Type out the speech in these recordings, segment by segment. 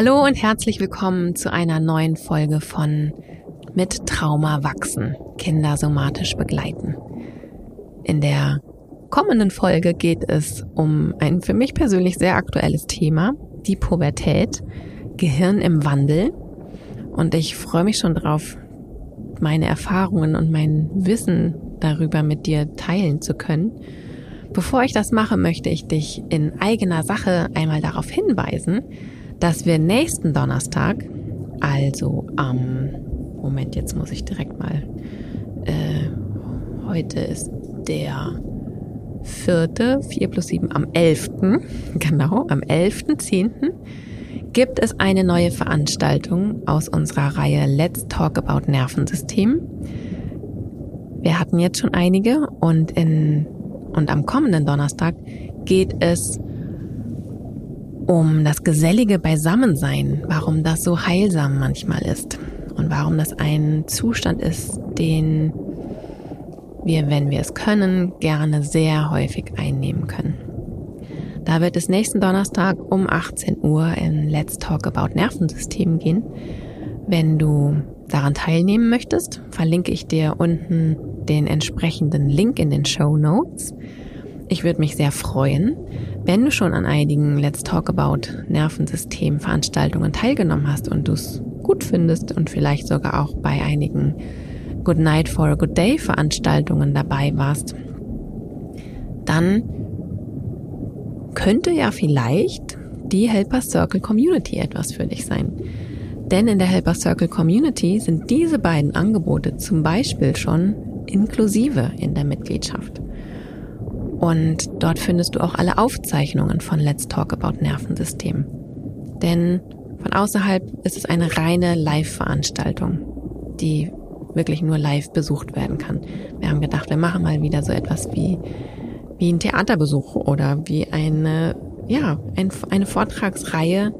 Hallo und herzlich willkommen zu einer neuen Folge von Mit Trauma wachsen, Kinder somatisch begleiten. In der kommenden Folge geht es um ein für mich persönlich sehr aktuelles Thema, die Pubertät, Gehirn im Wandel. Und ich freue mich schon drauf, meine Erfahrungen und mein Wissen darüber mit dir teilen zu können. Bevor ich das mache, möchte ich dich in eigener Sache einmal darauf hinweisen, dass wir nächsten Donnerstag, also am, Moment, jetzt muss ich direkt mal, äh, heute ist der vierte, vier plus sieben, am elften, genau, am elften, zehnten, gibt es eine neue Veranstaltung aus unserer Reihe Let's Talk About Nervensystem. Wir hatten jetzt schon einige und in, und am kommenden Donnerstag geht es um das gesellige Beisammensein, warum das so heilsam manchmal ist und warum das ein Zustand ist, den wir, wenn wir es können, gerne sehr häufig einnehmen können. Da wird es nächsten Donnerstag um 18 Uhr in Let's Talk About Nervensystem gehen. Wenn du daran teilnehmen möchtest, verlinke ich dir unten den entsprechenden Link in den Show Notes. Ich würde mich sehr freuen, wenn du schon an einigen Let's Talk About Nervensystem Veranstaltungen teilgenommen hast und du es gut findest und vielleicht sogar auch bei einigen Good Night for a Good Day Veranstaltungen dabei warst, dann könnte ja vielleicht die Helper Circle Community etwas für dich sein. Denn in der Helper Circle Community sind diese beiden Angebote zum Beispiel schon inklusive in der Mitgliedschaft. Und dort findest du auch alle Aufzeichnungen von Let's Talk About Nervensystem. Denn von außerhalb ist es eine reine Live-Veranstaltung, die wirklich nur live besucht werden kann. Wir haben gedacht, wir machen mal wieder so etwas wie, wie ein Theaterbesuch oder wie eine, ja, ein, eine Vortragsreihe,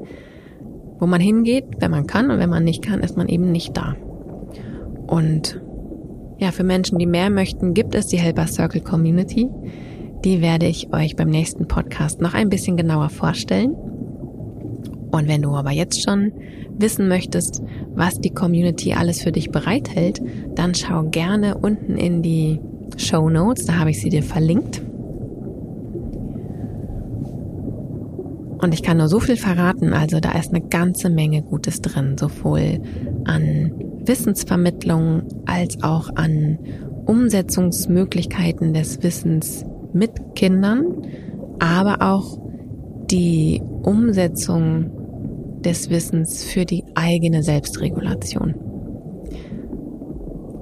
wo man hingeht, wenn man kann und wenn man nicht kann, ist man eben nicht da. Und ja, für Menschen, die mehr möchten, gibt es die Helper Circle Community. Die werde ich euch beim nächsten Podcast noch ein bisschen genauer vorstellen. Und wenn du aber jetzt schon wissen möchtest, was die Community alles für dich bereithält, dann schau gerne unten in die Show Notes, da habe ich sie dir verlinkt. Und ich kann nur so viel verraten, also da ist eine ganze Menge Gutes drin, sowohl an Wissensvermittlung als auch an Umsetzungsmöglichkeiten des Wissens mit Kindern, aber auch die Umsetzung des Wissens für die eigene Selbstregulation.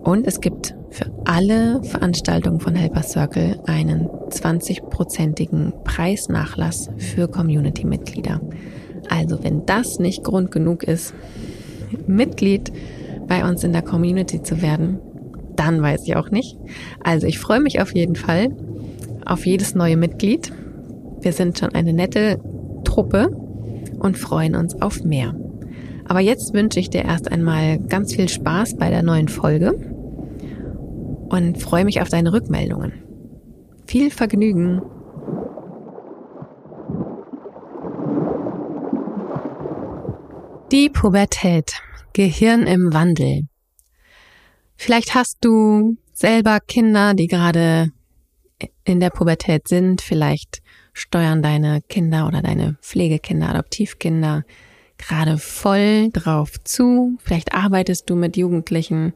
Und es gibt für alle Veranstaltungen von Helper Circle einen 20-prozentigen Preisnachlass für Community-Mitglieder. Also wenn das nicht Grund genug ist, Mitglied bei uns in der Community zu werden, dann weiß ich auch nicht. Also ich freue mich auf jeden Fall auf jedes neue Mitglied. Wir sind schon eine nette Truppe und freuen uns auf mehr. Aber jetzt wünsche ich dir erst einmal ganz viel Spaß bei der neuen Folge und freue mich auf deine Rückmeldungen. Viel Vergnügen! Die Pubertät. Gehirn im Wandel. Vielleicht hast du selber Kinder, die gerade in der Pubertät sind. Vielleicht steuern deine Kinder oder deine Pflegekinder, Adoptivkinder gerade voll drauf zu. Vielleicht arbeitest du mit Jugendlichen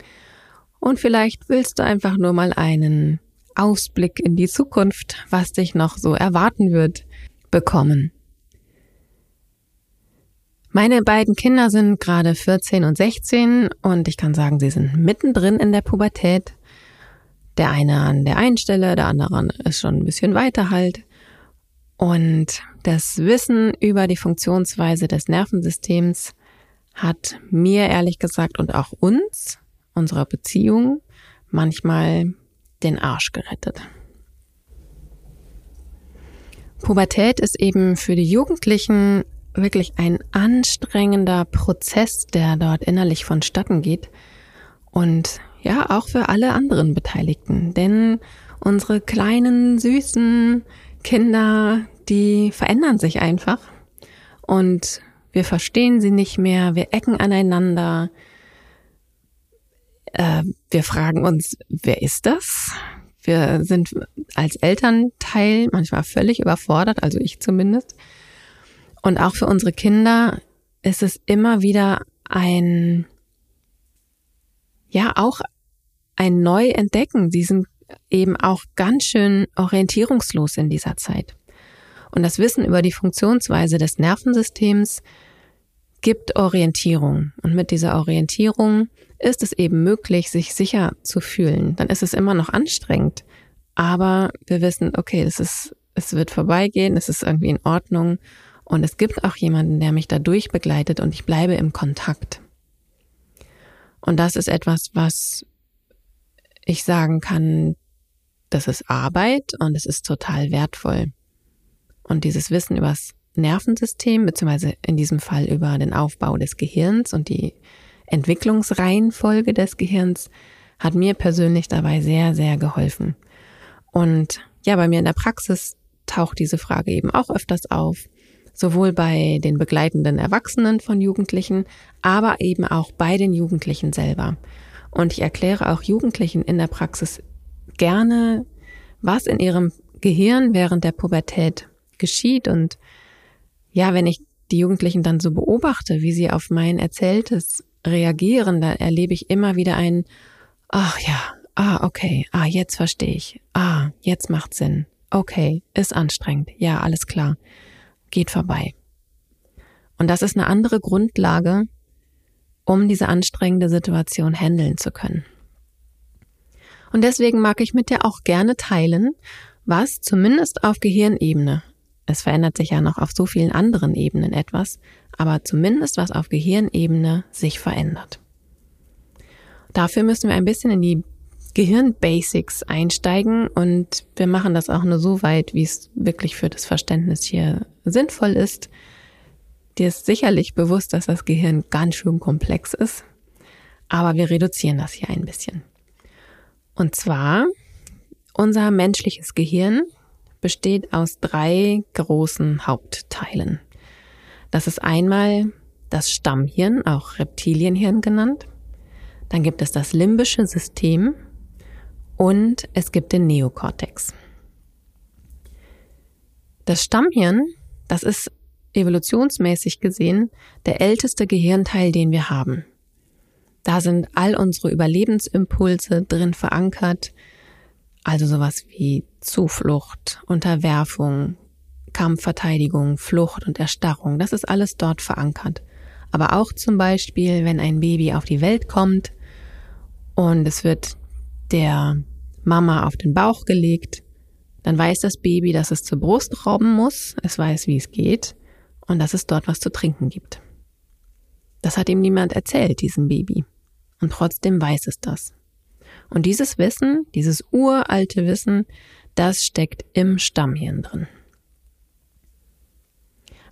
und vielleicht willst du einfach nur mal einen Ausblick in die Zukunft, was dich noch so erwarten wird, bekommen. Meine beiden Kinder sind gerade 14 und 16 und ich kann sagen, sie sind mittendrin in der Pubertät. Der eine an der einen Stelle, der andere ist schon ein bisschen weiter halt. Und das Wissen über die Funktionsweise des Nervensystems hat mir ehrlich gesagt und auch uns, unserer Beziehung, manchmal den Arsch gerettet. Pubertät ist eben für die Jugendlichen wirklich ein anstrengender Prozess, der dort innerlich vonstatten geht. Und ja, auch für alle anderen Beteiligten. Denn unsere kleinen, süßen Kinder, die verändern sich einfach. Und wir verstehen sie nicht mehr, wir ecken aneinander, äh, wir fragen uns, wer ist das? Wir sind als Elternteil manchmal völlig überfordert, also ich zumindest. Und auch für unsere Kinder ist es immer wieder ein, ja, auch ein Neuentdecken. Sie sind eben auch ganz schön orientierungslos in dieser Zeit. Und das Wissen über die Funktionsweise des Nervensystems gibt Orientierung. Und mit dieser Orientierung ist es eben möglich, sich sicher zu fühlen. Dann ist es immer noch anstrengend. Aber wir wissen, okay, es ist, es wird vorbeigehen, es ist irgendwie in Ordnung. Und es gibt auch jemanden, der mich dadurch begleitet und ich bleibe im Kontakt. Und das ist etwas, was ich sagen kann, das ist Arbeit und es ist total wertvoll. Und dieses Wissen übers Nervensystem, beziehungsweise in diesem Fall über den Aufbau des Gehirns und die Entwicklungsreihenfolge des Gehirns, hat mir persönlich dabei sehr, sehr geholfen. Und ja, bei mir in der Praxis taucht diese Frage eben auch öfters auf, sowohl bei den begleitenden Erwachsenen von Jugendlichen, aber eben auch bei den Jugendlichen selber. Und ich erkläre auch Jugendlichen in der Praxis gerne, was in ihrem Gehirn während der Pubertät geschieht. Und ja, wenn ich die Jugendlichen dann so beobachte, wie sie auf mein Erzähltes reagieren, da erlebe ich immer wieder ein, ach ja, ah, okay, ah, jetzt verstehe ich, ah, jetzt macht Sinn, okay, ist anstrengend, ja, alles klar, geht vorbei. Und das ist eine andere Grundlage, um diese anstrengende Situation handeln zu können. Und deswegen mag ich mit dir auch gerne teilen, was zumindest auf Gehirnebene es verändert sich ja noch auf so vielen anderen Ebenen etwas, aber zumindest was auf Gehirnebene sich verändert. Dafür müssen wir ein bisschen in die Gehirnbasics einsteigen und wir machen das auch nur so weit, wie es wirklich für das Verständnis hier sinnvoll ist. Dir ist sicherlich bewusst, dass das Gehirn ganz schön komplex ist, aber wir reduzieren das hier ein bisschen. Und zwar unser menschliches Gehirn besteht aus drei großen Hauptteilen. Das ist einmal das Stammhirn, auch Reptilienhirn genannt. Dann gibt es das limbische System und es gibt den Neokortex. Das Stammhirn, das ist evolutionsmäßig gesehen der älteste Gehirnteil, den wir haben. Da sind all unsere Überlebensimpulse drin verankert, also sowas wie Zuflucht, Unterwerfung, Kampfverteidigung, Flucht und Erstarrung. Das ist alles dort verankert. Aber auch zum Beispiel, wenn ein Baby auf die Welt kommt und es wird der Mama auf den Bauch gelegt, dann weiß das Baby, dass es zur Brust robben muss, es weiß, wie es geht und dass es dort was zu trinken gibt. Das hat ihm niemand erzählt, diesem Baby. Und trotzdem weiß es das. Und dieses Wissen, dieses uralte Wissen, das steckt im Stammhirn drin.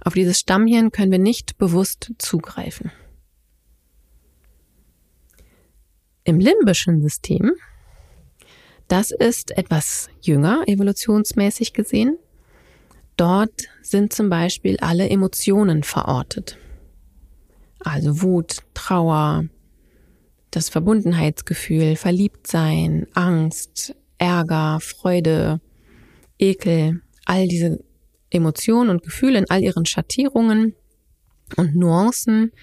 Auf dieses Stammhirn können wir nicht bewusst zugreifen. Im limbischen System, das ist etwas jünger evolutionsmäßig gesehen. Dort sind zum Beispiel alle Emotionen verortet. Also Wut, Trauer, das Verbundenheitsgefühl, Verliebtsein, Angst, Ärger, Freude, Ekel, all diese Emotionen und Gefühle in all ihren Schattierungen und Nuancen,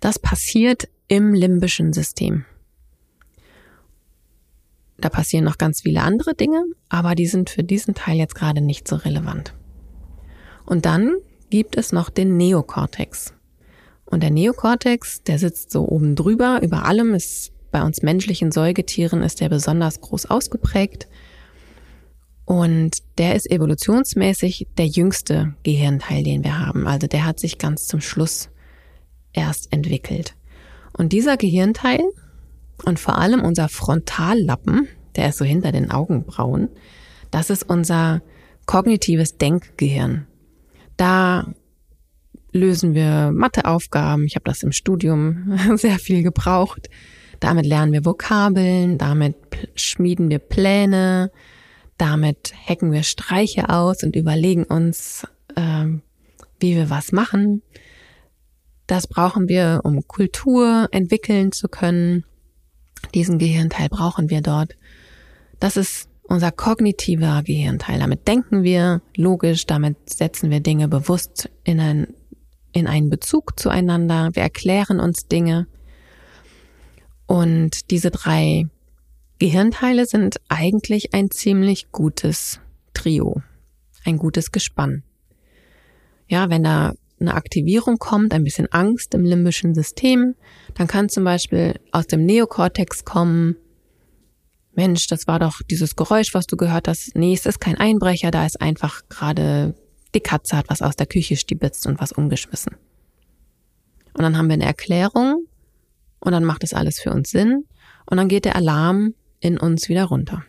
das passiert im limbischen System. Da passieren noch ganz viele andere Dinge, aber die sind für diesen Teil jetzt gerade nicht so relevant. Und dann gibt es noch den Neokortex. Und der Neokortex, der sitzt so oben drüber, über allem ist bei uns menschlichen Säugetieren ist der besonders groß ausgeprägt. Und der ist evolutionsmäßig der jüngste Gehirnteil, den wir haben. Also der hat sich ganz zum Schluss erst entwickelt. Und dieser Gehirnteil und vor allem unser Frontallappen, der ist so hinter den Augenbrauen, das ist unser kognitives Denkgehirn. Da lösen wir Matheaufgaben. Ich habe das im Studium sehr viel gebraucht. Damit lernen wir Vokabeln, damit schmieden wir Pläne, damit hacken wir Streiche aus und überlegen uns, äh, wie wir was machen. Das brauchen wir, um Kultur entwickeln zu können. Diesen Gehirnteil brauchen wir dort. Das ist unser kognitiver Gehirnteil. Damit denken wir logisch, damit setzen wir Dinge bewusst in, ein, in einen Bezug zueinander. Wir erklären uns Dinge. Und diese drei Gehirnteile sind eigentlich ein ziemlich gutes Trio, ein gutes Gespann. Ja, wenn da eine Aktivierung kommt, ein bisschen Angst im limbischen System, dann kann zum Beispiel aus dem Neokortex kommen, Mensch, das war doch dieses Geräusch, was du gehört hast. Nee, es ist kein Einbrecher, da ist einfach gerade die Katze hat was aus der Küche stibitzt und was umgeschmissen. Und dann haben wir eine Erklärung und dann macht das alles für uns Sinn und dann geht der Alarm in uns wieder runter.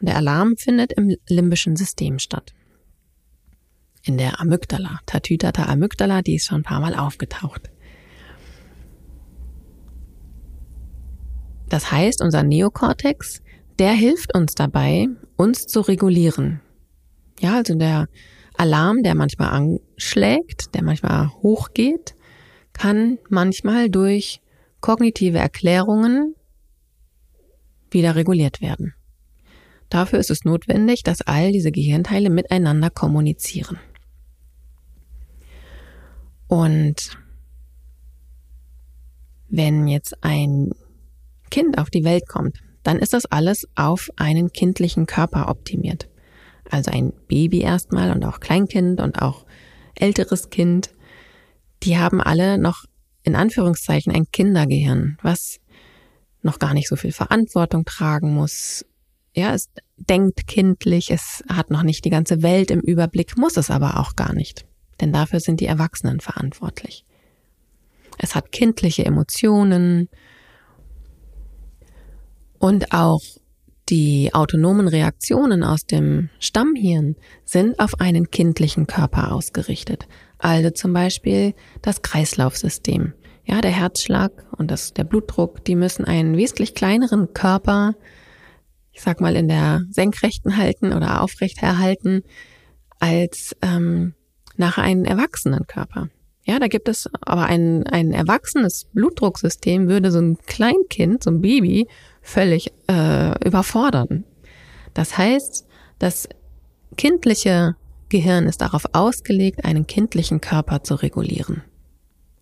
Und der Alarm findet im limbischen System statt. In der Amygdala, Tatütata Amygdala, die ist schon ein paar Mal aufgetaucht. Das heißt, unser Neokortex, der hilft uns dabei, uns zu regulieren. Ja, also der Alarm, der manchmal anschlägt, der manchmal hochgeht, kann manchmal durch kognitive Erklärungen wieder reguliert werden. Dafür ist es notwendig, dass all diese Gehirnteile miteinander kommunizieren. Und wenn jetzt ein Kind auf die Welt kommt, dann ist das alles auf einen kindlichen Körper optimiert. Also ein Baby erstmal und auch Kleinkind und auch älteres Kind, die haben alle noch in Anführungszeichen ein Kindergehirn, was noch gar nicht so viel Verantwortung tragen muss. Ja, es denkt kindlich, es hat noch nicht die ganze Welt im Überblick, muss es aber auch gar nicht. Denn dafür sind die Erwachsenen verantwortlich. Es hat kindliche Emotionen und auch die autonomen Reaktionen aus dem Stammhirn sind auf einen kindlichen Körper ausgerichtet. Also zum Beispiel das Kreislaufsystem. Ja, der Herzschlag und das, der Blutdruck, die müssen einen wesentlich kleineren Körper, ich sag mal, in der Senkrechten halten oder aufrecht erhalten, als ähm, nachher einen erwachsenen Körper. Ja, da gibt es aber ein, ein erwachsenes Blutdrucksystem würde so ein Kleinkind, so ein Baby, völlig äh, überfordern. Das heißt, das kindliche Gehirn ist darauf ausgelegt, einen kindlichen Körper zu regulieren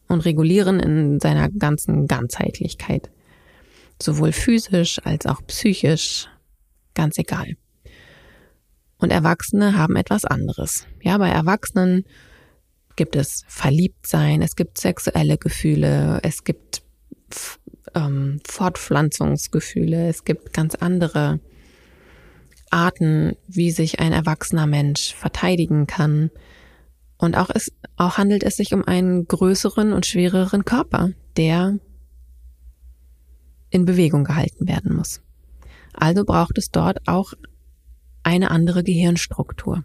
und regulieren in seiner ganzen Ganzheitlichkeit. Sowohl physisch als auch psychisch, ganz egal. Und Erwachsene haben etwas anderes. Ja, bei Erwachsenen gibt es Verliebtsein, es gibt sexuelle Gefühle, es gibt ähm, Fortpflanzungsgefühle, es gibt ganz andere Arten, wie sich ein erwachsener Mensch verteidigen kann. Und auch, es, auch handelt es sich um einen größeren und schwereren Körper, der in Bewegung gehalten werden muss. Also braucht es dort auch eine andere Gehirnstruktur.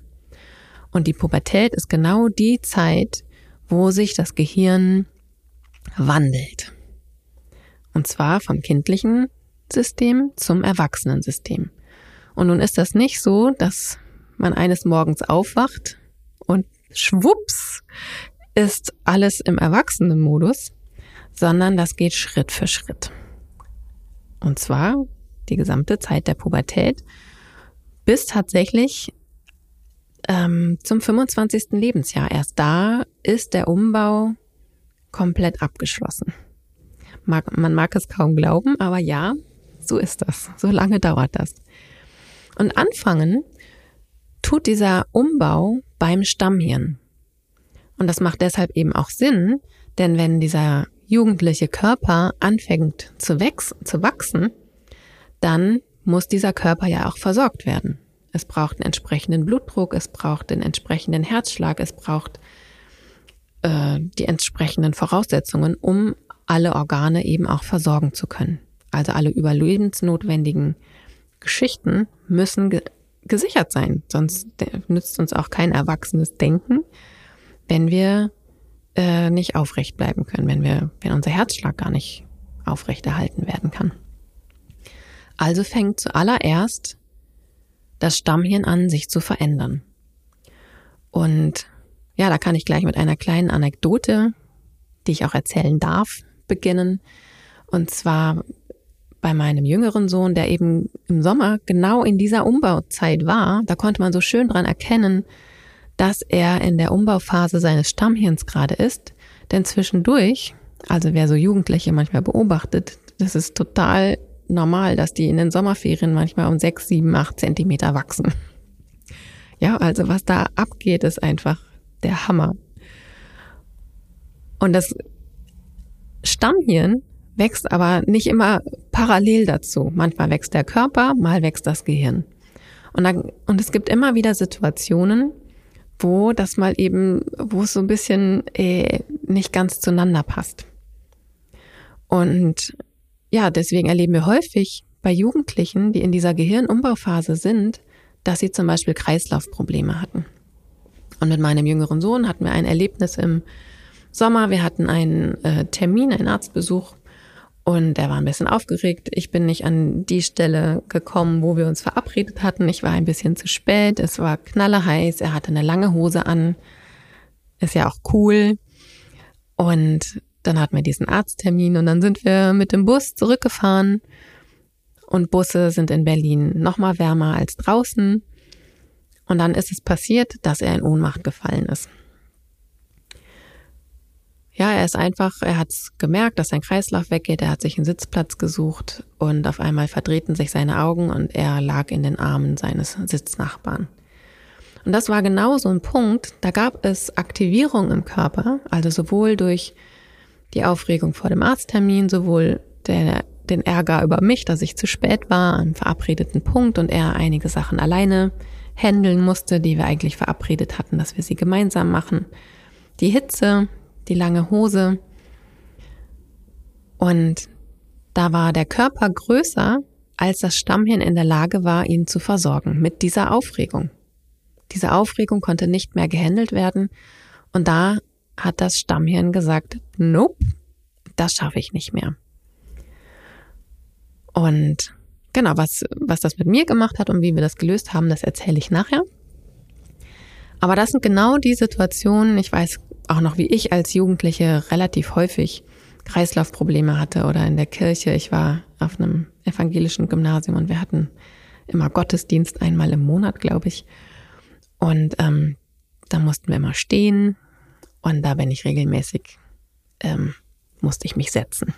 Und die Pubertät ist genau die Zeit, wo sich das Gehirn wandelt. Und zwar vom kindlichen System zum Erwachsenensystem. Und nun ist das nicht so, dass man eines Morgens aufwacht und schwupps ist alles im Erwachsenenmodus, sondern das geht Schritt für Schritt. Und zwar die gesamte Zeit der Pubertät bis tatsächlich ähm, zum 25. Lebensjahr. Erst da ist der Umbau komplett abgeschlossen. Mag, man mag es kaum glauben, aber ja, so ist das. So lange dauert das. Und anfangen tut dieser Umbau beim Stammhirn. Und das macht deshalb eben auch Sinn, denn wenn dieser jugendliche Körper anfängt zu, wachsen, zu wachsen, dann muss dieser Körper ja auch versorgt werden. Es braucht einen entsprechenden Blutdruck, es braucht den entsprechenden Herzschlag, es braucht äh, die entsprechenden Voraussetzungen, um alle Organe eben auch versorgen zu können. Also alle überlebensnotwendigen Geschichten müssen ge gesichert sein, sonst nützt uns auch kein erwachsenes Denken, wenn wir äh, nicht aufrecht bleiben können, wenn wir, wenn unser Herzschlag gar nicht aufrechterhalten werden kann. Also fängt zuallererst das Stammhirn an, sich zu verändern. Und ja, da kann ich gleich mit einer kleinen Anekdote die ich auch erzählen darf, beginnen. Und zwar bei meinem jüngeren Sohn, der eben im Sommer genau in dieser Umbauzeit war. Da konnte man so schön dran erkennen, dass er in der Umbauphase seines Stammhirns gerade ist. Denn zwischendurch, also wer so Jugendliche manchmal beobachtet, das ist total normal, dass die in den Sommerferien manchmal um sechs, sieben, acht Zentimeter wachsen. Ja, also was da abgeht, ist einfach der Hammer. Und das Stammhirn wächst aber nicht immer parallel dazu. Manchmal wächst der Körper, mal wächst das Gehirn. Und, dann, und es gibt immer wieder Situationen, wo das mal eben, wo es so ein bisschen äh, nicht ganz zueinander passt. Und ja, deswegen erleben wir häufig bei Jugendlichen, die in dieser Gehirnumbauphase sind, dass sie zum Beispiel Kreislaufprobleme hatten. Und mit meinem jüngeren Sohn hatten wir ein Erlebnis im Sommer. Wir hatten einen äh, Termin, einen Arztbesuch und er war ein bisschen aufgeregt. Ich bin nicht an die Stelle gekommen, wo wir uns verabredet hatten. Ich war ein bisschen zu spät. Es war knallerheiß. Er hatte eine lange Hose an. Ist ja auch cool. Und dann hatten wir diesen Arzttermin und dann sind wir mit dem Bus zurückgefahren. Und Busse sind in Berlin noch mal wärmer als draußen. Und dann ist es passiert, dass er in Ohnmacht gefallen ist. Ja, er ist einfach, er hat gemerkt, dass sein Kreislauf weggeht, er hat sich einen Sitzplatz gesucht und auf einmal verdrehten sich seine Augen und er lag in den Armen seines Sitznachbarn. Und das war genau so ein Punkt, da gab es Aktivierung im Körper, also sowohl durch die Aufregung vor dem Arzttermin, sowohl der, den Ärger über mich, dass ich zu spät war am verabredeten Punkt und er einige Sachen alleine handeln musste, die wir eigentlich verabredet hatten, dass wir sie gemeinsam machen. Die Hitze, die lange Hose. Und da war der Körper größer, als das Stammhirn in der Lage war, ihn zu versorgen mit dieser Aufregung. Diese Aufregung konnte nicht mehr gehandelt werden. Und da hat das Stammhirn gesagt, nope, das schaffe ich nicht mehr. Und genau, was, was das mit mir gemacht hat und wie wir das gelöst haben, das erzähle ich nachher. Aber das sind genau die Situationen, ich weiß auch noch, wie ich als Jugendliche relativ häufig Kreislaufprobleme hatte oder in der Kirche. Ich war auf einem evangelischen Gymnasium und wir hatten immer Gottesdienst einmal im Monat, glaube ich. Und ähm, da mussten wir immer stehen und da bin ich regelmäßig, ähm, musste ich mich setzen.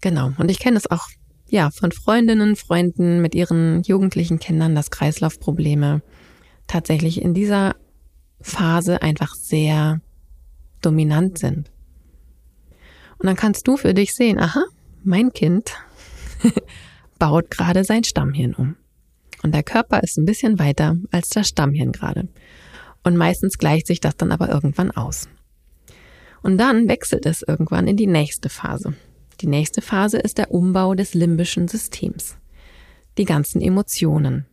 Genau. Und ich kenne es auch, ja, von Freundinnen, Freunden mit ihren jugendlichen Kindern, dass Kreislaufprobleme tatsächlich in dieser Phase einfach sehr dominant sind. Und dann kannst du für dich sehen, aha, mein Kind baut gerade sein Stammhirn um. Und der Körper ist ein bisschen weiter als das Stammhirn gerade. Und meistens gleicht sich das dann aber irgendwann aus. Und dann wechselt es irgendwann in die nächste Phase. Die nächste Phase ist der Umbau des limbischen Systems. Die ganzen Emotionen.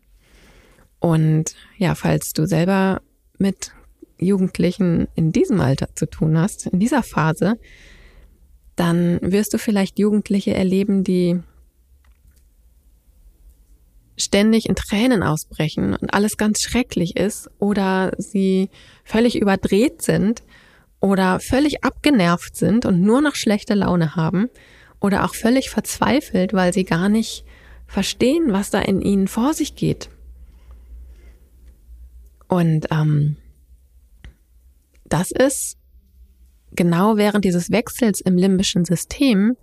Und ja, falls du selber mit Jugendlichen in diesem Alter zu tun hast, in dieser Phase, dann wirst du vielleicht Jugendliche erleben, die ständig in Tränen ausbrechen und alles ganz schrecklich ist oder sie völlig überdreht sind oder völlig abgenervt sind und nur noch schlechte Laune haben oder auch völlig verzweifelt, weil sie gar nicht verstehen, was da in ihnen vor sich geht. Und ähm, das ist genau während dieses Wechsels im limbischen System,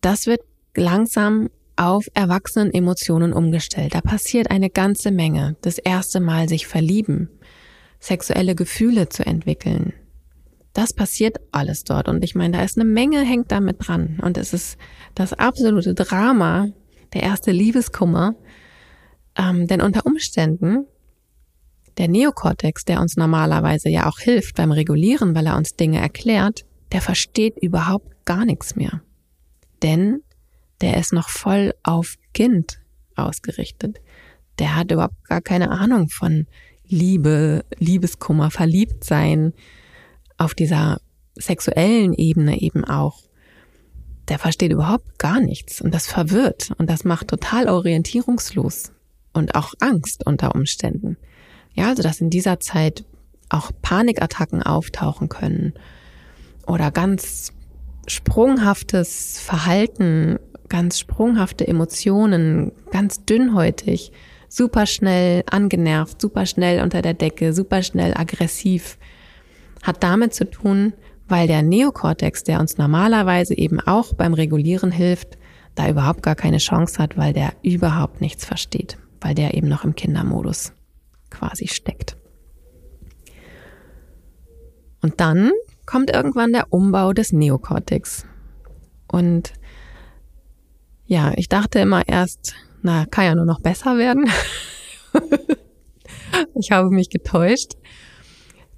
das wird langsam auf erwachsenen Emotionen umgestellt. Da passiert eine ganze Menge. Das erste Mal sich verlieben, sexuelle Gefühle zu entwickeln. Das passiert alles dort. Und ich meine, da ist eine Menge hängt damit dran. Und es ist das absolute Drama, der erste Liebeskummer. Ähm, denn unter Umständen der Neokortex, der uns normalerweise ja auch hilft beim Regulieren, weil er uns Dinge erklärt, der versteht überhaupt gar nichts mehr. Denn der ist noch voll auf Kind ausgerichtet. Der hat überhaupt gar keine Ahnung von Liebe, Liebeskummer, Verliebtsein auf dieser sexuellen Ebene eben auch. Der versteht überhaupt gar nichts und das verwirrt und das macht total orientierungslos und auch Angst unter Umständen. Ja, also dass in dieser Zeit auch Panikattacken auftauchen können oder ganz sprunghaftes Verhalten, ganz sprunghafte Emotionen, ganz dünnhäutig, super schnell angenervt, super schnell unter der Decke, super schnell aggressiv, hat damit zu tun, weil der Neokortex, der uns normalerweise eben auch beim Regulieren hilft, da überhaupt gar keine Chance hat, weil der überhaupt nichts versteht, weil der eben noch im Kindermodus quasi steckt. Und dann kommt irgendwann der Umbau des Neokortex. Und ja, ich dachte immer erst, na, kann ja nur noch besser werden. ich habe mich getäuscht.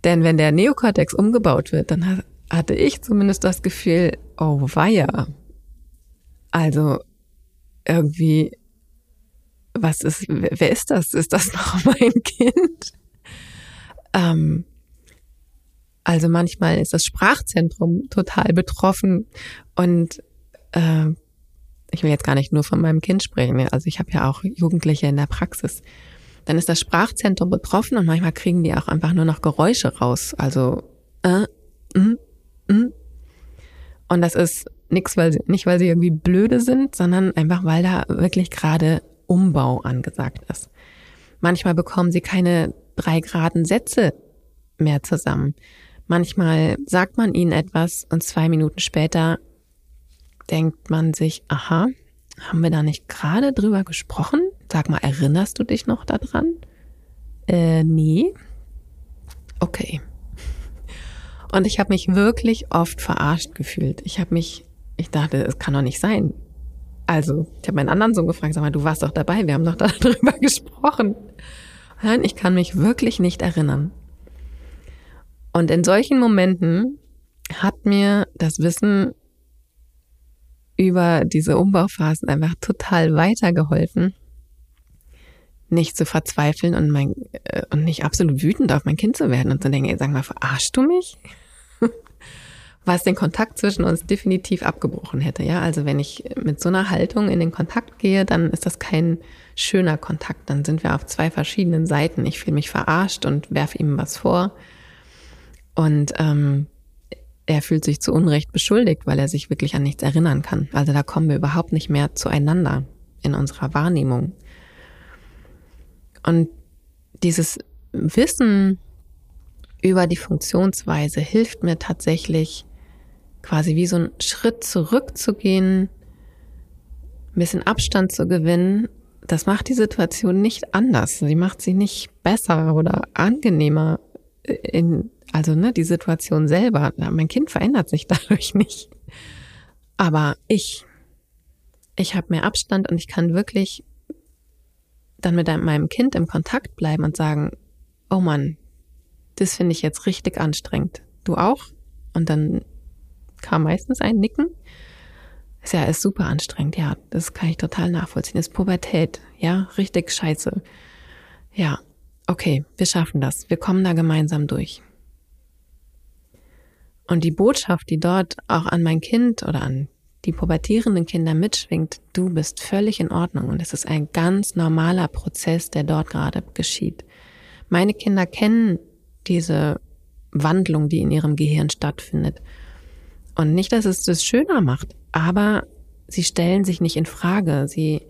Denn wenn der Neokortex umgebaut wird, dann hatte ich zumindest das Gefühl, oh weia. Also irgendwie, was ist, wer ist das? Ist das noch mein Kind? Ähm, also manchmal ist das Sprachzentrum total betroffen und äh, ich will jetzt gar nicht nur von meinem Kind sprechen, also ich habe ja auch Jugendliche in der Praxis. Dann ist das Sprachzentrum betroffen und manchmal kriegen die auch einfach nur noch Geräusche raus. Also äh, mm, mm. und das ist nichts, weil sie, nicht weil sie irgendwie blöde sind, sondern einfach weil da wirklich gerade Umbau angesagt ist. Manchmal bekommen sie keine drei geraden Sätze mehr zusammen. Manchmal sagt man ihnen etwas und zwei Minuten später denkt man sich, aha, haben wir da nicht gerade drüber gesprochen? Sag mal, erinnerst du dich noch daran? Äh, nee. Okay. Und ich habe mich wirklich oft verarscht gefühlt. Ich habe mich, ich dachte, es kann doch nicht sein. Also, ich habe meinen anderen Sohn gefragt, sag mal, du warst doch dabei, wir haben doch darüber gesprochen. Nein, ich kann mich wirklich nicht erinnern. Und in solchen Momenten hat mir das Wissen über diese Umbauphasen einfach total weitergeholfen, nicht zu verzweifeln und mein äh, und nicht absolut wütend auf mein Kind zu werden und zu denken, ey, sag mal, verarschst du mich? Was den Kontakt zwischen uns definitiv abgebrochen hätte, ja. Also wenn ich mit so einer Haltung in den Kontakt gehe, dann ist das kein schöner Kontakt. Dann sind wir auf zwei verschiedenen Seiten. Ich fühle mich verarscht und werfe ihm was vor und ähm, er fühlt sich zu Unrecht beschuldigt, weil er sich wirklich an nichts erinnern kann. Also da kommen wir überhaupt nicht mehr zueinander in unserer Wahrnehmung. Und dieses Wissen über die Funktionsweise hilft mir tatsächlich quasi wie so einen Schritt zurückzugehen, ein bisschen Abstand zu gewinnen. Das macht die Situation nicht anders. Sie macht sie nicht besser oder angenehmer in also ne, die Situation selber, mein Kind verändert sich dadurch nicht. Aber ich, ich habe mehr Abstand und ich kann wirklich dann mit meinem Kind im Kontakt bleiben und sagen, oh Mann, das finde ich jetzt richtig anstrengend. Du auch? Und dann kam meistens ein Nicken. Ist ja ist super anstrengend, ja, das kann ich total nachvollziehen. Ist Pubertät, ja, richtig scheiße. Ja, okay, wir schaffen das. Wir kommen da gemeinsam durch. Und die Botschaft, die dort auch an mein Kind oder an die pubertierenden Kinder mitschwingt, du bist völlig in Ordnung und es ist ein ganz normaler Prozess, der dort gerade geschieht. Meine Kinder kennen diese Wandlung, die in ihrem Gehirn stattfindet. Und nicht, dass es das schöner macht, aber sie stellen sich nicht in Frage. Sie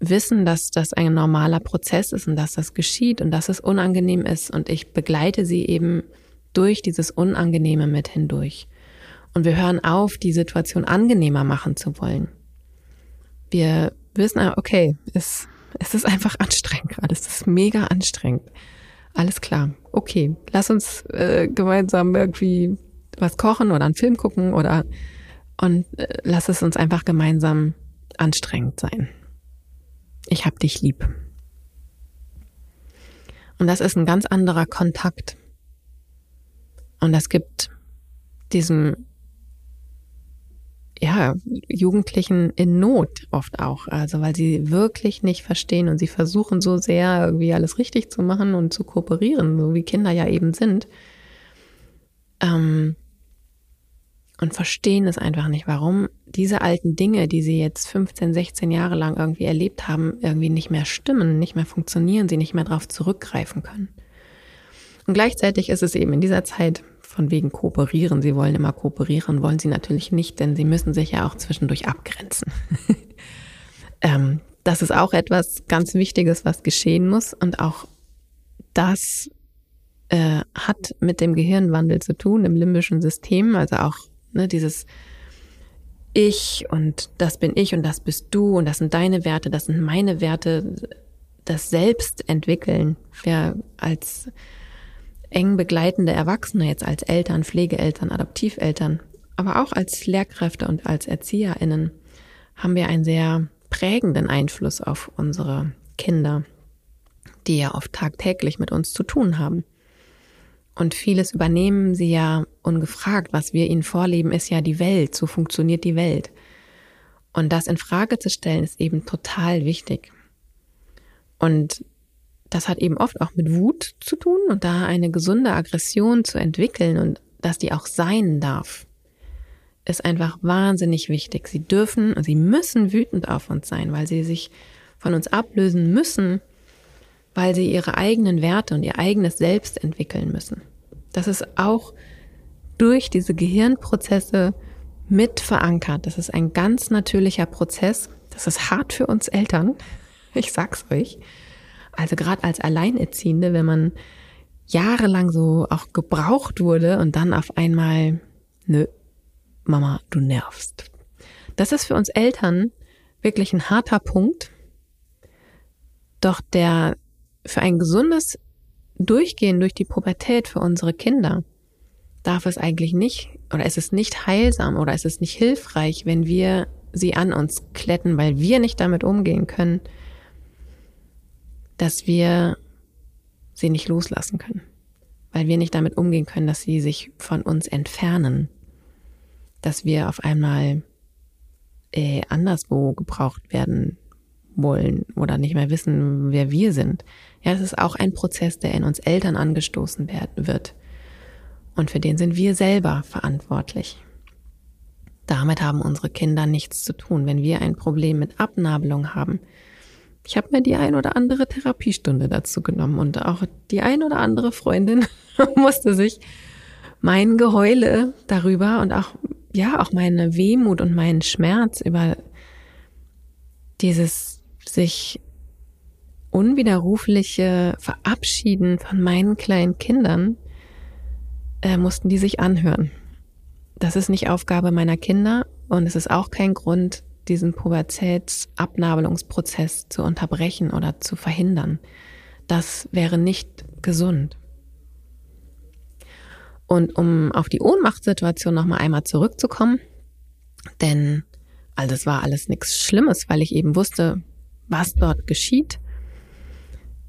wissen, dass das ein normaler Prozess ist und dass das geschieht und dass es unangenehm ist. Und ich begleite sie eben durch dieses Unangenehme mit hindurch. Und wir hören auf, die Situation angenehmer machen zu wollen. Wir wissen, ah, okay, es, es ist einfach anstrengend gerade. Es ist mega anstrengend. Alles klar. Okay, lass uns äh, gemeinsam irgendwie was kochen oder einen Film gucken oder und äh, lass es uns einfach gemeinsam anstrengend sein. Ich hab dich lieb. Und das ist ein ganz anderer Kontakt. Und das gibt diesem ja, Jugendlichen in Not oft auch. Also weil sie wirklich nicht verstehen und sie versuchen so sehr irgendwie alles richtig zu machen und zu kooperieren, so wie Kinder ja eben sind. Ähm, und verstehen es einfach nicht, warum diese alten Dinge, die sie jetzt 15, 16 Jahre lang irgendwie erlebt haben, irgendwie nicht mehr stimmen, nicht mehr funktionieren, sie nicht mehr darauf zurückgreifen können. Und gleichzeitig ist es eben in dieser Zeit von wegen kooperieren. Sie wollen immer kooperieren, wollen sie natürlich nicht, denn sie müssen sich ja auch zwischendurch abgrenzen. ähm, das ist auch etwas ganz Wichtiges, was geschehen muss und auch das äh, hat mit dem Gehirnwandel zu tun im limbischen System, also auch ne, dieses Ich und das bin ich und das bist du und das sind deine Werte, das sind meine Werte, das Selbst entwickeln. Wir als eng begleitende Erwachsene, jetzt als Eltern, Pflegeeltern, Adoptiveltern, aber auch als Lehrkräfte und als ErzieherInnen, haben wir einen sehr prägenden Einfluss auf unsere Kinder, die ja oft tagtäglich mit uns zu tun haben. Und vieles übernehmen sie ja ungefragt. Was wir ihnen vorleben, ist ja die Welt. So funktioniert die Welt. Und das in Frage zu stellen, ist eben total wichtig. Und das hat eben oft auch mit Wut zu tun und da eine gesunde Aggression zu entwickeln und dass die auch sein darf, ist einfach wahnsinnig wichtig. Sie dürfen, sie müssen wütend auf uns sein, weil sie sich von uns ablösen müssen, weil sie ihre eigenen Werte und ihr eigenes Selbst entwickeln müssen. Das ist auch durch diese Gehirnprozesse mit verankert. Das ist ein ganz natürlicher Prozess. Das ist hart für uns Eltern. Ich sag's euch. Also gerade als Alleinerziehende, wenn man jahrelang so auch gebraucht wurde und dann auf einmal, nö, Mama, du nervst. Das ist für uns Eltern wirklich ein harter Punkt. Doch der für ein gesundes Durchgehen durch die Pubertät für unsere Kinder darf es eigentlich nicht oder ist es nicht heilsam oder ist es nicht hilfreich, wenn wir sie an uns kletten, weil wir nicht damit umgehen können, dass wir sie nicht loslassen können, weil wir nicht damit umgehen können, dass sie sich von uns entfernen, dass wir auf einmal äh, anderswo gebraucht werden wollen oder nicht mehr wissen, wer wir sind. Ja, es ist auch ein Prozess, der in uns Eltern angestoßen werden wird. Und für den sind wir selber verantwortlich. Damit haben unsere Kinder nichts zu tun. Wenn wir ein Problem mit Abnabelung haben, ich habe mir die ein oder andere Therapiestunde dazu genommen und auch die ein oder andere Freundin musste sich mein Geheule darüber und auch, ja, auch meine Wehmut und meinen Schmerz über dieses sich unwiderrufliche Verabschieden von meinen kleinen Kindern, äh, mussten die sich anhören. Das ist nicht Aufgabe meiner Kinder und es ist auch kein Grund, diesen Pubertätsabnabelungsprozess zu unterbrechen oder zu verhindern. Das wäre nicht gesund. Und um auf die Ohnmachtssituation nochmal einmal zurückzukommen, denn also es war alles nichts Schlimmes, weil ich eben wusste, was dort geschieht,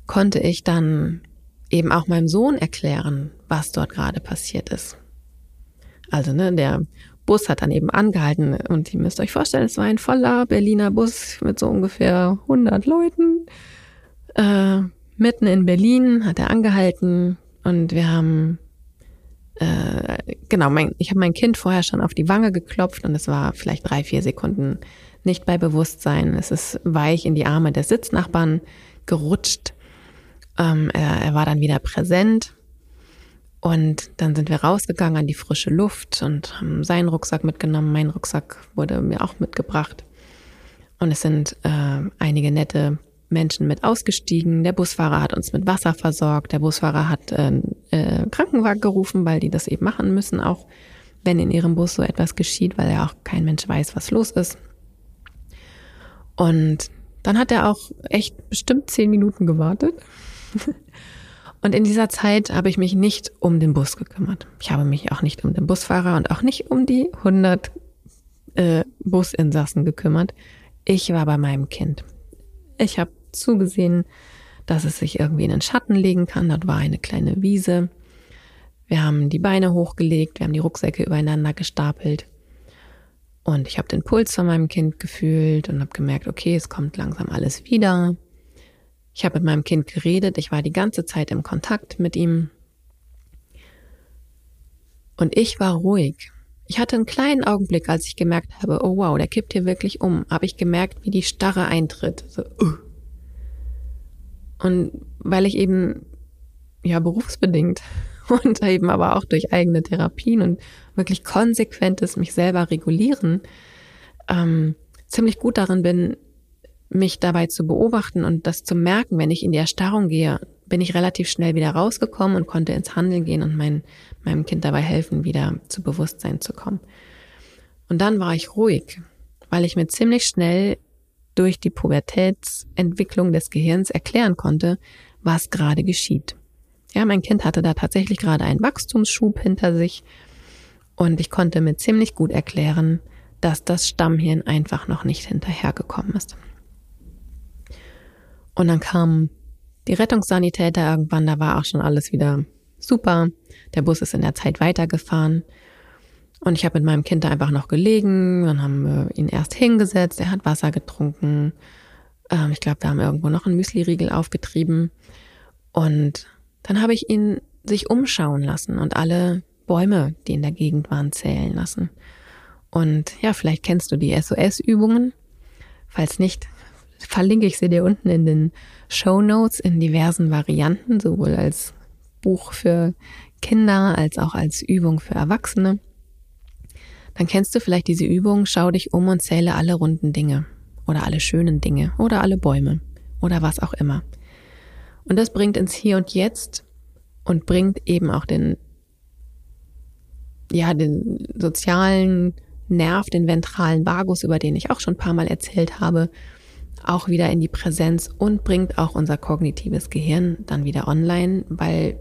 konnte ich dann eben auch meinem Sohn erklären, was dort gerade passiert ist. Also, ne, der Bus hat dann eben angehalten und ihr müsst euch vorstellen, es war ein voller Berliner Bus mit so ungefähr 100 Leuten. Äh, mitten in Berlin hat er angehalten und wir haben äh, genau, mein, ich habe mein Kind vorher schon auf die Wange geklopft und es war vielleicht drei, vier Sekunden nicht bei Bewusstsein. Es ist weich in die Arme des Sitznachbarn gerutscht. Ähm, er, er war dann wieder präsent und dann sind wir rausgegangen an die frische Luft und haben seinen Rucksack mitgenommen. Mein Rucksack wurde mir auch mitgebracht. Und es sind äh, einige nette Menschen mit ausgestiegen. Der Busfahrer hat uns mit Wasser versorgt. Der Busfahrer hat äh, äh, Krankenwagen gerufen, weil die das eben machen müssen, auch wenn in ihrem Bus so etwas geschieht, weil ja auch kein Mensch weiß, was los ist. Und dann hat er auch echt bestimmt zehn Minuten gewartet. Und in dieser Zeit habe ich mich nicht um den Bus gekümmert. Ich habe mich auch nicht um den Busfahrer und auch nicht um die 100 äh, Businsassen gekümmert. Ich war bei meinem Kind. Ich habe zugesehen, dass es sich irgendwie in den Schatten legen kann. Dort war eine kleine Wiese. Wir haben die Beine hochgelegt, wir haben die Rucksäcke übereinander gestapelt. Und ich habe den Puls von meinem Kind gefühlt und habe gemerkt, okay, es kommt langsam alles wieder. Ich habe mit meinem Kind geredet, ich war die ganze Zeit im Kontakt mit ihm. Und ich war ruhig. Ich hatte einen kleinen Augenblick, als ich gemerkt habe, oh wow, der kippt hier wirklich um, habe ich gemerkt, wie die Starre eintritt. So, uh. Und weil ich eben, ja, berufsbedingt und eben aber auch durch eigene Therapien und wirklich konsequentes mich selber regulieren, ähm, ziemlich gut darin bin, mich dabei zu beobachten und das zu merken, wenn ich in die Erstarrung gehe, bin ich relativ schnell wieder rausgekommen und konnte ins Handeln gehen und mein, meinem Kind dabei helfen, wieder zu Bewusstsein zu kommen. Und dann war ich ruhig, weil ich mir ziemlich schnell durch die Pubertätsentwicklung des Gehirns erklären konnte, was gerade geschieht. Ja, mein Kind hatte da tatsächlich gerade einen Wachstumsschub hinter sich und ich konnte mir ziemlich gut erklären, dass das Stammhirn einfach noch nicht hinterhergekommen ist. Und dann kamen die Rettungssanitäter irgendwann, da war auch schon alles wieder super. Der Bus ist in der Zeit weitergefahren. Und ich habe mit meinem Kind da einfach noch gelegen. Dann haben wir ihn erst hingesetzt. Er hat Wasser getrunken. Ähm, ich glaube, wir haben irgendwo noch einen Müsli-Riegel aufgetrieben. Und dann habe ich ihn sich umschauen lassen und alle Bäume, die in der Gegend waren, zählen lassen. Und ja, vielleicht kennst du die SOS-Übungen. Falls nicht, verlinke ich sie dir unten in den Show Notes in diversen Varianten, sowohl als Buch für Kinder als auch als Übung für Erwachsene dann kennst du vielleicht diese Übung, schau dich um und zähle alle runden Dinge oder alle schönen Dinge oder alle Bäume oder was auch immer. Und das bringt ins Hier und Jetzt und bringt eben auch den, ja, den sozialen Nerv, den ventralen Vagus, über den ich auch schon ein paar Mal erzählt habe, auch wieder in die Präsenz und bringt auch unser kognitives Gehirn dann wieder online, weil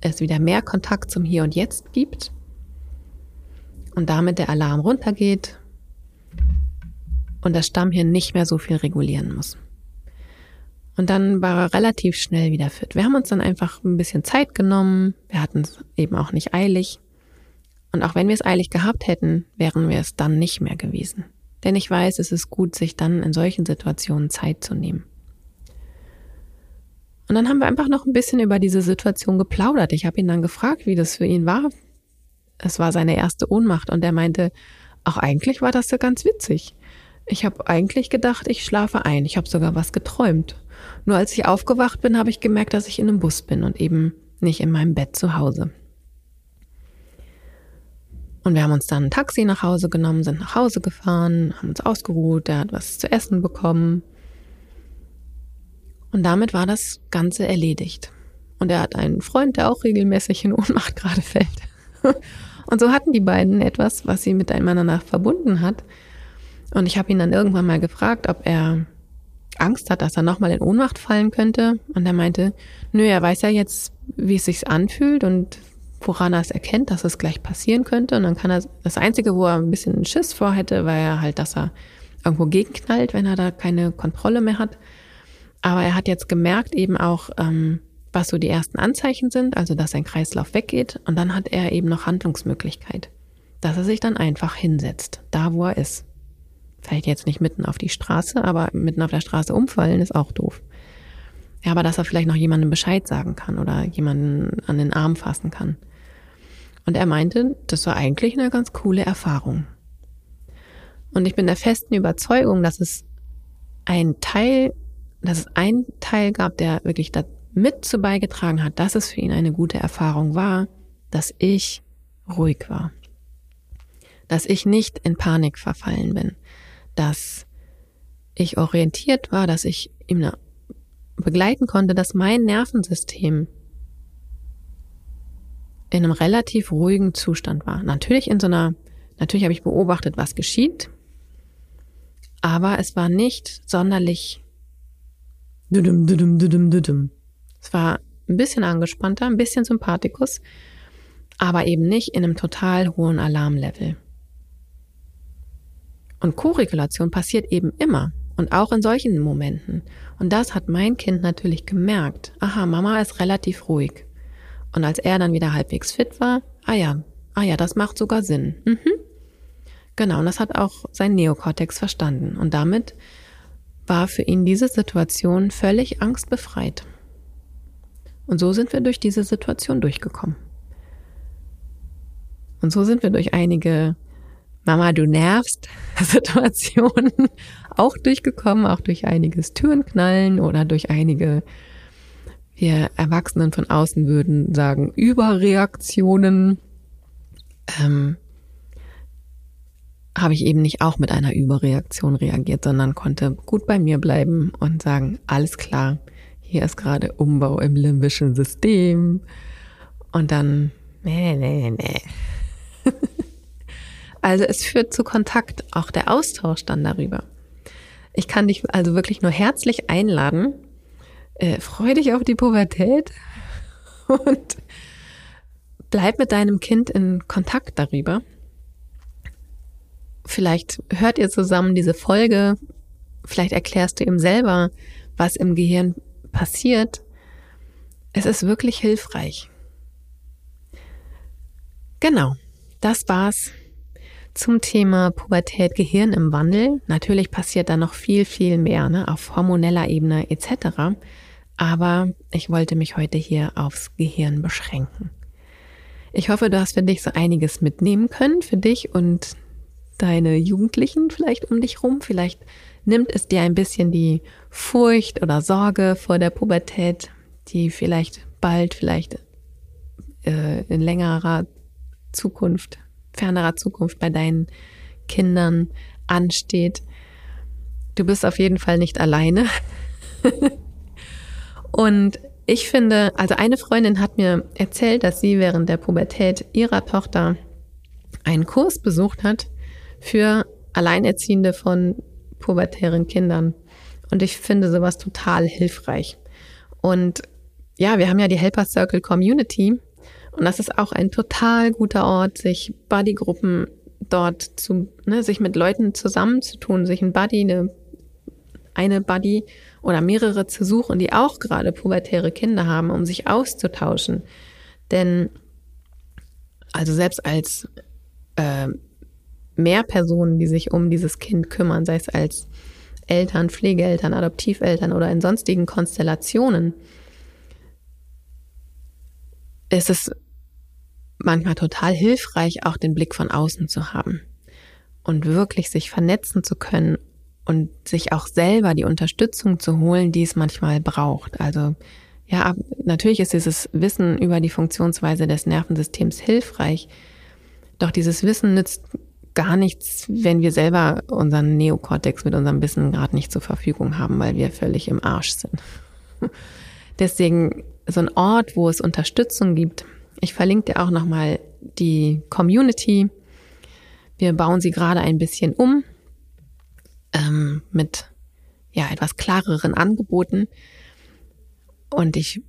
es wieder mehr Kontakt zum Hier und Jetzt gibt und damit der Alarm runtergeht und das Stammhirn nicht mehr so viel regulieren muss. Und dann war er relativ schnell wieder fit. Wir haben uns dann einfach ein bisschen Zeit genommen. Wir hatten es eben auch nicht eilig. Und auch wenn wir es eilig gehabt hätten, wären wir es dann nicht mehr gewesen. Denn ich weiß, es ist gut, sich dann in solchen Situationen Zeit zu nehmen. Und dann haben wir einfach noch ein bisschen über diese Situation geplaudert. Ich habe ihn dann gefragt, wie das für ihn war, es war seine erste Ohnmacht und er meinte, ach eigentlich war das ja ganz witzig. Ich habe eigentlich gedacht, ich schlafe ein. Ich habe sogar was geträumt. Nur als ich aufgewacht bin, habe ich gemerkt, dass ich in einem Bus bin und eben nicht in meinem Bett zu Hause. Und wir haben uns dann ein Taxi nach Hause genommen, sind nach Hause gefahren, haben uns ausgeruht, er hat was zu essen bekommen. Und damit war das Ganze erledigt. Und er hat einen Freund, der auch regelmäßig in Ohnmacht gerade fällt. Und so hatten die beiden etwas, was sie miteinander verbunden hat. Und ich habe ihn dann irgendwann mal gefragt, ob er Angst hat, dass er nochmal in Ohnmacht fallen könnte. Und er meinte, nö, er weiß ja jetzt, wie es sich anfühlt und woran er es erkennt, dass es gleich passieren könnte. Und dann kann er, das Einzige, wo er ein bisschen Schiss vor hätte, war ja halt, dass er irgendwo gegenknallt, wenn er da keine Kontrolle mehr hat. Aber er hat jetzt gemerkt eben auch, ähm, was so die ersten Anzeichen sind, also dass sein Kreislauf weggeht und dann hat er eben noch Handlungsmöglichkeit, dass er sich dann einfach hinsetzt, da wo er ist. Vielleicht jetzt nicht mitten auf die Straße, aber mitten auf der Straße umfallen ist auch doof. Ja, aber dass er vielleicht noch jemandem Bescheid sagen kann oder jemanden an den Arm fassen kann. Und er meinte, das war eigentlich eine ganz coole Erfahrung. Und ich bin der festen Überzeugung, dass es ein Teil, dass es einen Teil gab, der wirklich mit zu beigetragen hat, dass es für ihn eine gute Erfahrung war, dass ich ruhig war. Dass ich nicht in Panik verfallen bin. Dass ich orientiert war, dass ich ihm begleiten konnte, dass mein Nervensystem in einem relativ ruhigen Zustand war. Natürlich in so einer, natürlich habe ich beobachtet, was geschieht, aber es war nicht sonderlich es war ein bisschen angespannter, ein bisschen Sympathikus, aber eben nicht in einem total hohen Alarmlevel. Und Koregulation passiert eben immer und auch in solchen Momenten. Und das hat mein Kind natürlich gemerkt. Aha, Mama ist relativ ruhig. Und als er dann wieder halbwegs fit war, ah ja, ah ja, das macht sogar Sinn. Mhm. Genau, und das hat auch sein Neokortex verstanden. Und damit war für ihn diese Situation völlig angstbefreit. Und so sind wir durch diese Situation durchgekommen. Und so sind wir durch einige Mama, du nervst Situationen auch durchgekommen, auch durch einiges Türenknallen oder durch einige wir Erwachsenen von außen würden sagen, Überreaktionen, ähm, habe ich eben nicht auch mit einer Überreaktion reagiert, sondern konnte gut bei mir bleiben und sagen, alles klar, hier ist gerade Umbau im limbischen System. Und dann, nee, nee, nee. also es führt zu Kontakt, auch der Austausch dann darüber. Ich kann dich also wirklich nur herzlich einladen. Äh, freu dich auf die Pubertät und bleib mit deinem Kind in Kontakt darüber. Vielleicht hört ihr zusammen diese Folge. Vielleicht erklärst du ihm selber, was im Gehirn passiert. Es ist wirklich hilfreich. Genau, das war's zum Thema Pubertät, Gehirn im Wandel. Natürlich passiert da noch viel, viel mehr ne, auf hormoneller Ebene etc. Aber ich wollte mich heute hier aufs Gehirn beschränken. Ich hoffe, du hast für dich so einiges mitnehmen können, für dich und deine Jugendlichen vielleicht um dich rum. Vielleicht nimmt es dir ein bisschen die Furcht oder Sorge vor der Pubertät, die vielleicht bald, vielleicht äh, in längerer Zukunft, fernerer Zukunft bei deinen Kindern ansteht. Du bist auf jeden Fall nicht alleine. Und ich finde, also eine Freundin hat mir erzählt, dass sie während der Pubertät ihrer Tochter einen Kurs besucht hat für Alleinerziehende von pubertären Kindern. Und ich finde sowas total hilfreich. Und ja, wir haben ja die Helper Circle Community und das ist auch ein total guter Ort, sich Buddy-Gruppen dort zu, ne, sich mit Leuten zusammenzutun, sich ein Buddy, eine, eine Buddy oder mehrere zu suchen, die auch gerade pubertäre Kinder haben, um sich auszutauschen. Denn also selbst als äh, mehr Personen, die sich um dieses Kind kümmern, sei es als Eltern, Pflegeeltern, Adoptiveltern oder in sonstigen Konstellationen, ist es manchmal total hilfreich, auch den Blick von außen zu haben und wirklich sich vernetzen zu können und sich auch selber die Unterstützung zu holen, die es manchmal braucht. Also ja, natürlich ist dieses Wissen über die Funktionsweise des Nervensystems hilfreich, doch dieses Wissen nützt gar nichts, wenn wir selber unseren Neokortex mit unserem Wissen gerade nicht zur Verfügung haben, weil wir völlig im Arsch sind. Deswegen so ein Ort, wo es Unterstützung gibt. Ich verlinke dir auch nochmal die Community. Wir bauen sie gerade ein bisschen um ähm, mit ja etwas klareren Angeboten. Und ich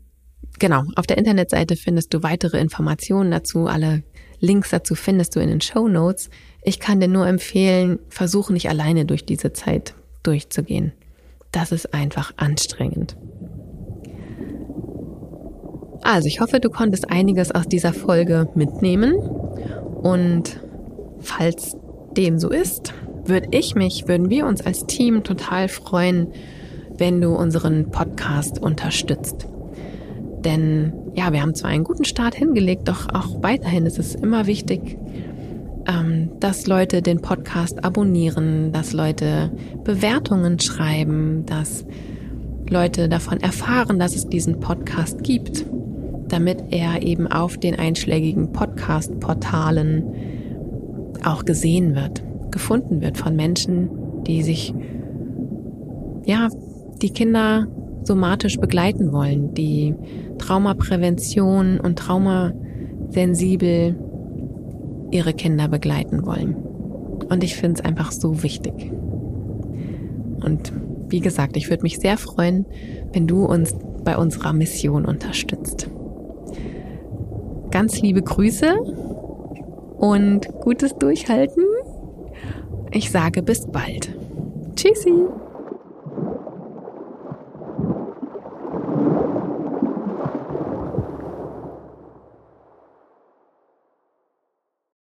genau auf der Internetseite findest du weitere Informationen dazu. Alle Links dazu findest du in den Show Notes. Ich kann dir nur empfehlen, versuche nicht alleine durch diese Zeit durchzugehen. Das ist einfach anstrengend. Also ich hoffe, du konntest einiges aus dieser Folge mitnehmen. Und falls dem so ist, würde ich mich, würden wir uns als Team total freuen, wenn du unseren Podcast unterstützt. Denn ja, wir haben zwar einen guten Start hingelegt, doch auch weiterhin ist es immer wichtig, ähm, dass Leute den Podcast abonnieren, dass Leute Bewertungen schreiben, dass Leute davon erfahren, dass es diesen Podcast gibt, damit er eben auf den einschlägigen Podcast-Portalen auch gesehen wird, gefunden wird von Menschen, die sich, ja, die Kinder somatisch begleiten wollen, die Traumaprävention und traumasensibel ihre Kinder begleiten wollen. Und ich finde es einfach so wichtig. Und wie gesagt, ich würde mich sehr freuen, wenn du uns bei unserer Mission unterstützt. Ganz liebe Grüße und gutes Durchhalten. Ich sage bis bald. Tschüssi.